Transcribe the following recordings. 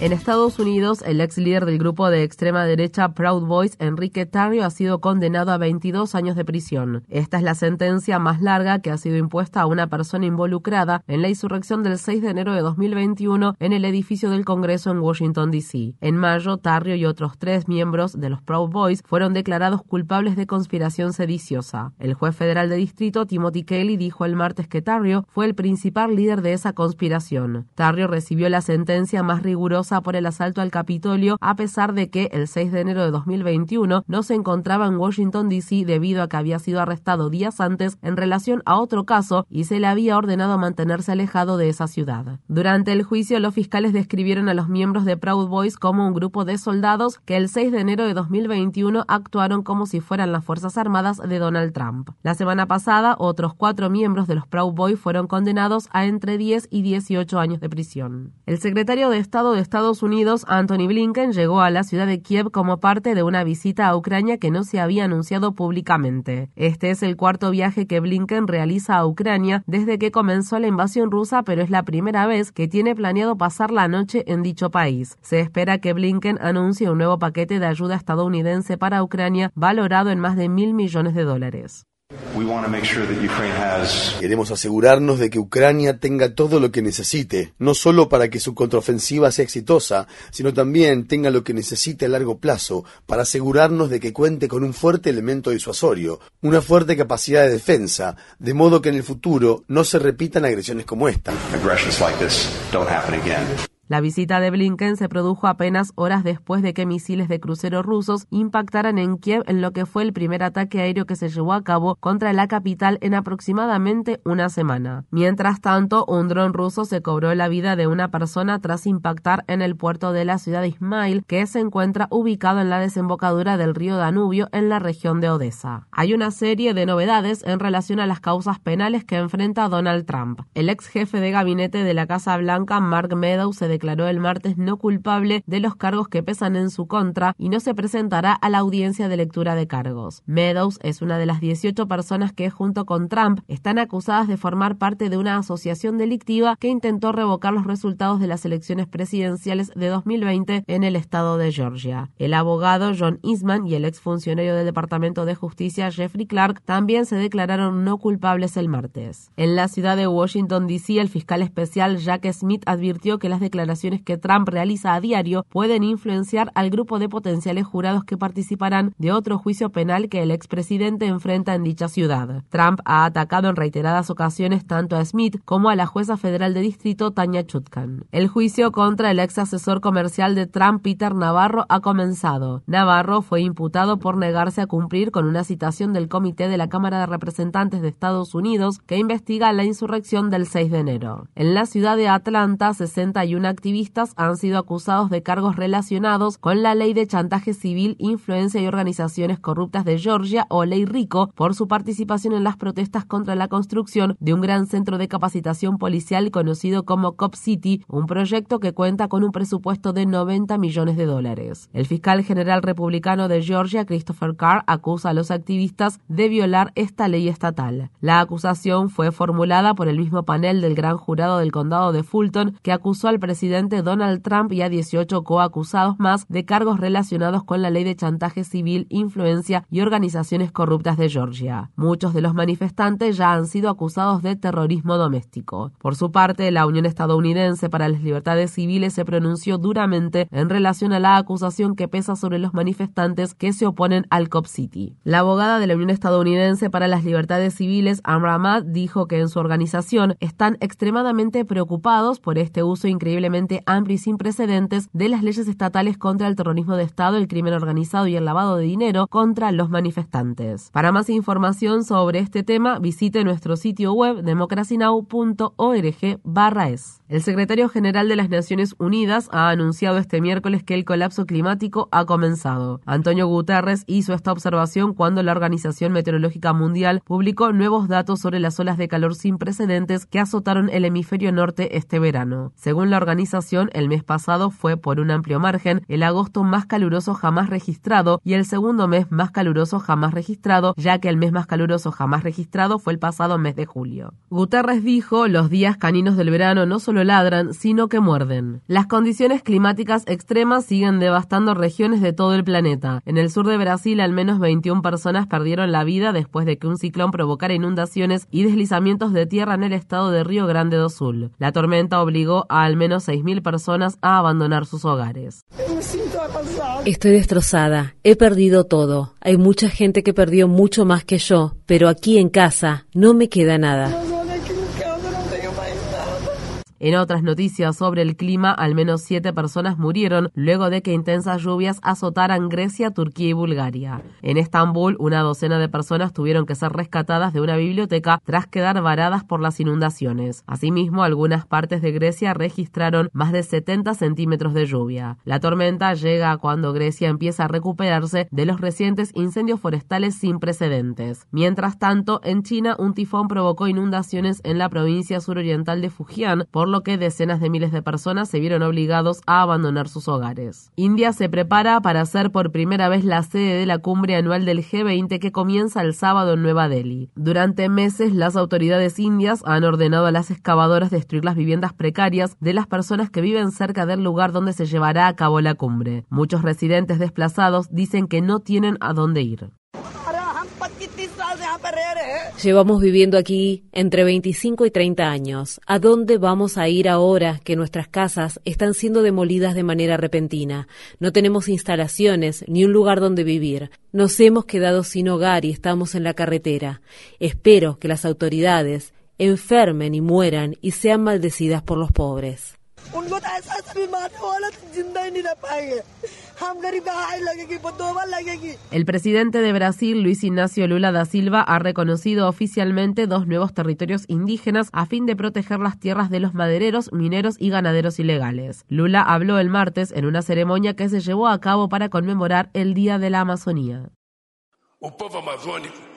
En Estados Unidos, el ex líder del grupo de extrema derecha Proud Boys, Enrique Tarrio, ha sido condenado a 22 años de prisión. Esta es la sentencia más larga que ha sido impuesta a una persona involucrada en la insurrección del 6 de enero de 2021 en el edificio del Congreso en Washington, D.C. En mayo, Tarrio y otros tres miembros de los Proud Boys fueron declarados culpables de conspiración sediciosa. El juez federal de distrito, Timothy Kelly, dijo el martes que Tarrio fue el principal líder de esa conspiración. Tarrio recibió la sentencia más rigurosa por el asalto al Capitolio, a pesar de que el 6 de enero de 2021 no se encontraba en Washington, D.C. debido a que había sido arrestado días antes en relación a otro caso y se le había ordenado mantenerse alejado de esa ciudad. Durante el juicio, los fiscales describieron a los miembros de Proud Boys como un grupo de soldados que el 6 de enero de 2021 actuaron como si fueran las Fuerzas Armadas de Donald Trump. La semana pasada, otros cuatro miembros de los Proud Boys fueron condenados a entre 10 y 18 años de prisión. El secretario de Estado de Estados Estados Unidos, Anthony Blinken, llegó a la ciudad de Kiev como parte de una visita a Ucrania que no se había anunciado públicamente. Este es el cuarto viaje que Blinken realiza a Ucrania desde que comenzó la invasión rusa, pero es la primera vez que tiene planeado pasar la noche en dicho país. Se espera que Blinken anuncie un nuevo paquete de ayuda estadounidense para Ucrania valorado en más de mil millones de dólares. Queremos asegurarnos de que Ucrania tenga todo lo que necesite, no solo para que su contraofensiva sea exitosa, sino también tenga lo que necesite a largo plazo para asegurarnos de que cuente con un fuerte elemento disuasorio, una fuerte capacidad de defensa, de modo que en el futuro no se repitan agresiones como esta. La visita de Blinken se produjo apenas horas después de que misiles de cruceros rusos impactaran en Kiev en lo que fue el primer ataque aéreo que se llevó a cabo contra la capital en aproximadamente una semana. Mientras tanto, un dron ruso se cobró la vida de una persona tras impactar en el puerto de la ciudad de Ismail, que se encuentra ubicado en la desembocadura del río Danubio en la región de Odessa. Hay una serie de novedades en relación a las causas penales que enfrenta Donald Trump. El ex jefe de gabinete de la Casa Blanca, Mark Meadows, se declaró el martes no culpable de los cargos que pesan en su contra y no se presentará a la audiencia de lectura de cargos. Meadows es una de las 18 personas que, junto con Trump, están acusadas de formar parte de una asociación delictiva que intentó revocar los resultados de las elecciones presidenciales de 2020 en el estado de Georgia. El abogado John Eastman y el exfuncionario del Departamento de Justicia Jeffrey Clark también se declararon no culpables el martes. En la ciudad de Washington, D.C., el fiscal especial Jack Smith advirtió que las declaraciones que Trump realiza a diario pueden influenciar al grupo de potenciales jurados que participarán de otro juicio penal que el expresidente enfrenta en dicha ciudad. Trump ha atacado en reiteradas ocasiones tanto a Smith como a la jueza federal de distrito Tanya Chutkan. El juicio contra el ex asesor comercial de Trump, Peter Navarro, ha comenzado. Navarro fue imputado por negarse a cumplir con una citación del Comité de la Cámara de Representantes de Estados Unidos que investiga la insurrección del 6 de enero. En la ciudad de Atlanta, 61 activistas han sido acusados de cargos relacionados con la ley de chantaje civil, influencia y organizaciones corruptas de Georgia o Ley Rico por su participación en las protestas contra la construcción de un gran centro de capacitación policial conocido como Cop City, un proyecto que cuenta con un presupuesto de 90 millones de dólares. El fiscal general republicano de Georgia, Christopher Carr, acusa a los activistas de violar esta ley estatal. La acusación fue formulada por el mismo panel del gran jurado del condado de Fulton que acusó al presidente Donald Trump y a 18 coacusados más de cargos relacionados con la ley de chantaje civil, influencia y organizaciones corruptas de Georgia. Muchos de los manifestantes ya han sido acusados de terrorismo doméstico. Por su parte, la Unión Estadounidense para las Libertades Civiles se pronunció duramente en relación a la acusación que pesa sobre los manifestantes que se oponen al COP City. La abogada de la Unión Estadounidense para las Libertades Civiles, Amra Ahmad, dijo que en su organización están extremadamente preocupados por este uso increíblemente amplio y sin precedentes de las leyes estatales contra el terrorismo de Estado, el crimen organizado y el lavado de dinero contra los manifestantes. Para más información sobre este tema, visite nuestro sitio web democracynow.org/es. El secretario general de las Naciones Unidas ha anunciado este miércoles que el colapso climático ha comenzado. Antonio Guterres hizo esta observación cuando la Organización Meteorológica Mundial publicó nuevos datos sobre las olas de calor sin precedentes que azotaron el hemisferio norte este verano. Según la organización, el mes pasado fue por un amplio margen el agosto más caluroso jamás registrado y el segundo mes más caluroso jamás registrado, ya que el mes más caluroso jamás registrado fue el pasado mes de julio. Guterres dijo, los días caninos del verano no solo ladran, sino que muerden. Las condiciones climáticas extremas siguen devastando regiones de todo el planeta. En el sur de Brasil, al menos 21 personas perdieron la vida después de que un ciclón provocara inundaciones y deslizamientos de tierra en el estado de Río Grande do Sul. La tormenta obligó a al menos 6.000 personas a abandonar sus hogares. Estoy destrozada, he perdido todo. Hay mucha gente que perdió mucho más que yo, pero aquí en casa no me queda nada. En otras noticias sobre el clima, al menos siete personas murieron luego de que intensas lluvias azotaran Grecia, Turquía y Bulgaria. En Estambul, una docena de personas tuvieron que ser rescatadas de una biblioteca tras quedar varadas por las inundaciones. Asimismo, algunas partes de Grecia registraron más de 70 centímetros de lluvia. La tormenta llega cuando Grecia empieza a recuperarse de los recientes incendios forestales sin precedentes. Mientras tanto, en China, un tifón provocó inundaciones en la provincia suroriental de Fujian, por lo que decenas de miles de personas se vieron obligados a abandonar sus hogares. India se prepara para ser por primera vez la sede de la cumbre anual del G20 que comienza el sábado en Nueva Delhi. Durante meses, las autoridades indias han ordenado a las excavadoras destruir las viviendas precarias de las personas que viven cerca del lugar donde se llevará a cabo la cumbre. Muchos residentes desplazados dicen que no tienen a dónde ir. Llevamos viviendo aquí entre 25 y 30 años. ¿A dónde vamos a ir ahora que nuestras casas están siendo demolidas de manera repentina? No tenemos instalaciones ni un lugar donde vivir. Nos hemos quedado sin hogar y estamos en la carretera. Espero que las autoridades enfermen y mueran y sean maldecidas por los pobres. El presidente de Brasil, Luis Ignacio Lula da Silva, ha reconocido oficialmente dos nuevos territorios indígenas a fin de proteger las tierras de los madereros, mineros y ganaderos ilegales. Lula habló el martes en una ceremonia que se llevó a cabo para conmemorar el Día de la Amazonía. El pueblo amazónico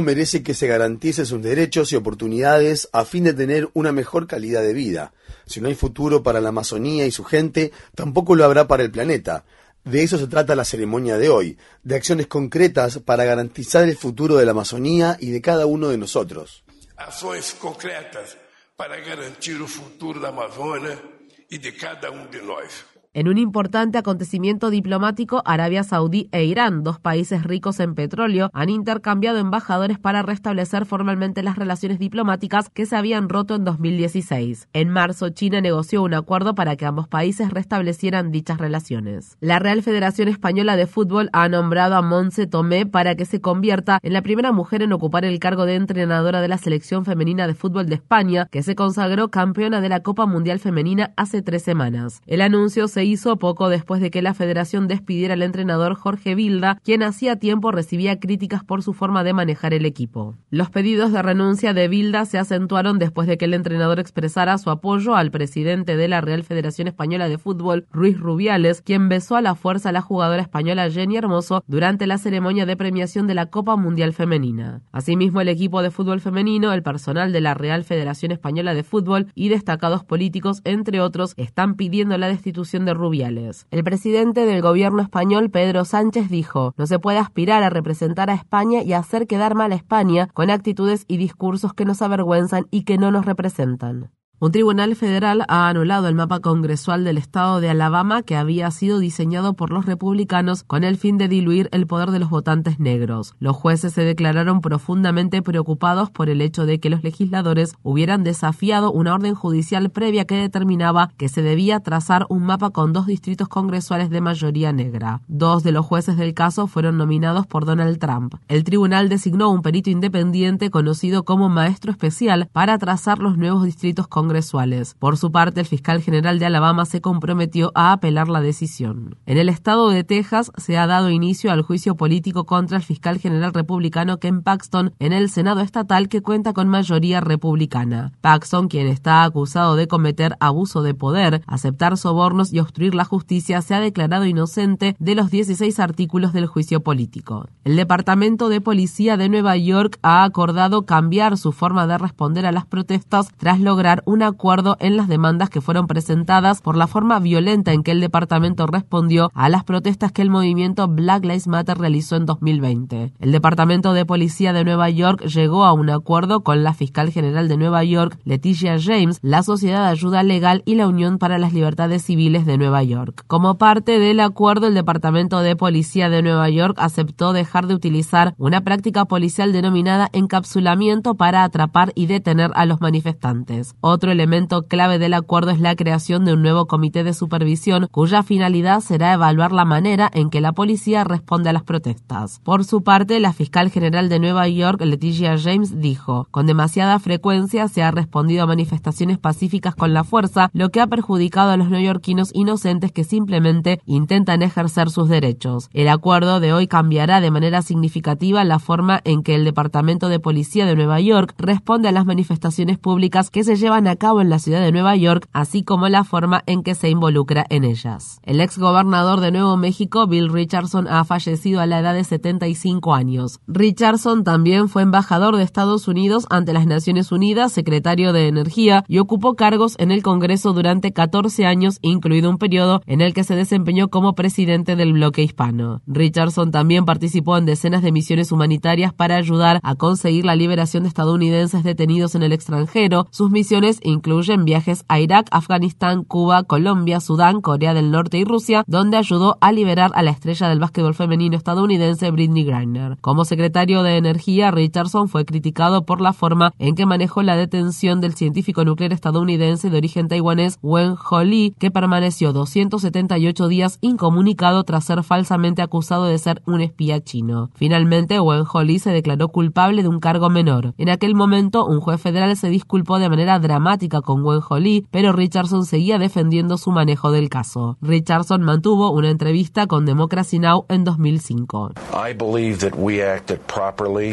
merece que se garantice sus derechos y oportunidades a fin de tener una mejor calidad de vida. Si no hay futuro para la Amazonía y su gente, tampoco lo habrá para el planeta. De eso se trata la ceremonia de hoy, de acciones concretas para garantizar el futuro de la Amazonía y de cada uno de nosotros. Acciones concretas para garantir el futuro de la Amazonía y de cada uno de nosotros. En un importante acontecimiento diplomático, Arabia Saudí e Irán, dos países ricos en petróleo, han intercambiado embajadores para restablecer formalmente las relaciones diplomáticas que se habían roto en 2016. En marzo, China negoció un acuerdo para que ambos países restablecieran dichas relaciones. La Real Federación Española de Fútbol ha nombrado a Monse Tomé para que se convierta en la primera mujer en ocupar el cargo de entrenadora de la selección femenina de fútbol de España, que se consagró campeona de la Copa Mundial Femenina hace tres semanas. El anuncio se hizo poco después de que la federación despidiera al entrenador Jorge Vilda, quien hacía tiempo recibía críticas por su forma de manejar el equipo. Los pedidos de renuncia de Vilda se acentuaron después de que el entrenador expresara su apoyo al presidente de la Real Federación Española de Fútbol, Ruiz Rubiales, quien besó a la fuerza a la jugadora española Jenny Hermoso durante la ceremonia de premiación de la Copa Mundial Femenina. Asimismo, el equipo de fútbol femenino, el personal de la Real Federación Española de Fútbol y destacados políticos, entre otros, están pidiendo la destitución de Rubiales. El presidente del gobierno español, Pedro Sánchez, dijo, no se puede aspirar a representar a España y hacer quedar mal España con actitudes y discursos que nos avergüenzan y que no nos representan. Un tribunal federal ha anulado el mapa congresual del estado de Alabama que había sido diseñado por los republicanos con el fin de diluir el poder de los votantes negros. Los jueces se declararon profundamente preocupados por el hecho de que los legisladores hubieran desafiado una orden judicial previa que determinaba que se debía trazar un mapa con dos distritos congresuales de mayoría negra. Dos de los jueces del caso fueron nominados por Donald Trump. El tribunal designó un perito independiente conocido como maestro especial para trazar los nuevos distritos congresuales congresuales. Por su parte, el fiscal general de Alabama se comprometió a apelar la decisión. En el estado de Texas se ha dado inicio al juicio político contra el fiscal general republicano Ken Paxton en el Senado estatal que cuenta con mayoría republicana. Paxton, quien está acusado de cometer abuso de poder, aceptar sobornos y obstruir la justicia, se ha declarado inocente de los 16 artículos del juicio político. El Departamento de Policía de Nueva York ha acordado cambiar su forma de responder a las protestas tras lograr un un acuerdo en las demandas que fueron presentadas por la forma violenta en que el departamento respondió a las protestas que el movimiento Black Lives Matter realizó en 2020. El Departamento de Policía de Nueva York llegó a un acuerdo con la fiscal general de Nueva York, Leticia James, la Sociedad de Ayuda Legal y la Unión para las Libertades Civiles de Nueva York. Como parte del acuerdo, el Departamento de Policía de Nueva York aceptó dejar de utilizar una práctica policial denominada encapsulamiento para atrapar y detener a los manifestantes. Otro elemento clave del acuerdo es la creación de un nuevo comité de supervisión cuya finalidad será evaluar la manera en que la policía responde a las protestas. Por su parte, la fiscal general de Nueva York, Leticia James, dijo, con demasiada frecuencia se ha respondido a manifestaciones pacíficas con la fuerza, lo que ha perjudicado a los neoyorquinos inocentes que simplemente intentan ejercer sus derechos. El acuerdo de hoy cambiará de manera significativa la forma en que el Departamento de Policía de Nueva York responde a las manifestaciones públicas que se llevan a cabo en la ciudad de Nueva York, así como la forma en que se involucra en ellas. El ex gobernador de Nuevo México, Bill Richardson, ha fallecido a la edad de 75 años. Richardson también fue embajador de Estados Unidos ante las Naciones Unidas, secretario de Energía y ocupó cargos en el Congreso durante 14 años, incluido un periodo en el que se desempeñó como presidente del bloque hispano. Richardson también participó en decenas de misiones humanitarias para ayudar a conseguir la liberación de estadounidenses detenidos en el extranjero. Sus misiones incluyen viajes a Irak, Afganistán, Cuba, Colombia, Sudán, Corea del Norte y Rusia, donde ayudó a liberar a la estrella del básquetbol femenino estadounidense Britney Griner. Como secretario de Energía, Richardson fue criticado por la forma en que manejó la detención del científico nuclear estadounidense de origen taiwanés Wen Ho Lee, que permaneció 278 días incomunicado tras ser falsamente acusado de ser un espía chino. Finalmente, Wen Ho Lee se declaró culpable de un cargo menor. En aquel momento, un juez federal se disculpó de manera dramática con Wen Lee, pero Richardson seguía defendiendo su manejo del caso. Richardson mantuvo una entrevista con Democracy Now! en 2005.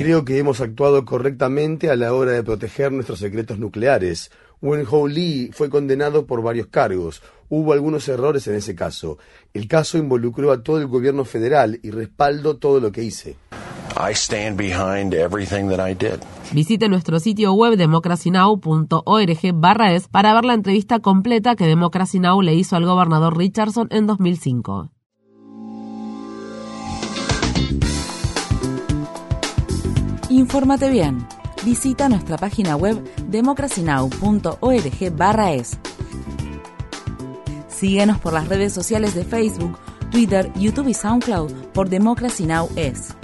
Creo que hemos actuado correctamente a la hora de proteger nuestros secretos nucleares. Wen Ho Lee fue condenado por varios cargos. Hubo algunos errores en ese caso. El caso involucró a todo el gobierno federal y respaldo todo lo que hice. I stand behind everything that I did. Visite nuestro sitio web democracynow.org barra es para ver la entrevista completa que Democracy Now! le hizo al gobernador Richardson en 2005. Infórmate bien. Visita nuestra página web democracynow.org barra es. Síguenos por las redes sociales de Facebook, Twitter, YouTube y SoundCloud por Democracy Now! es.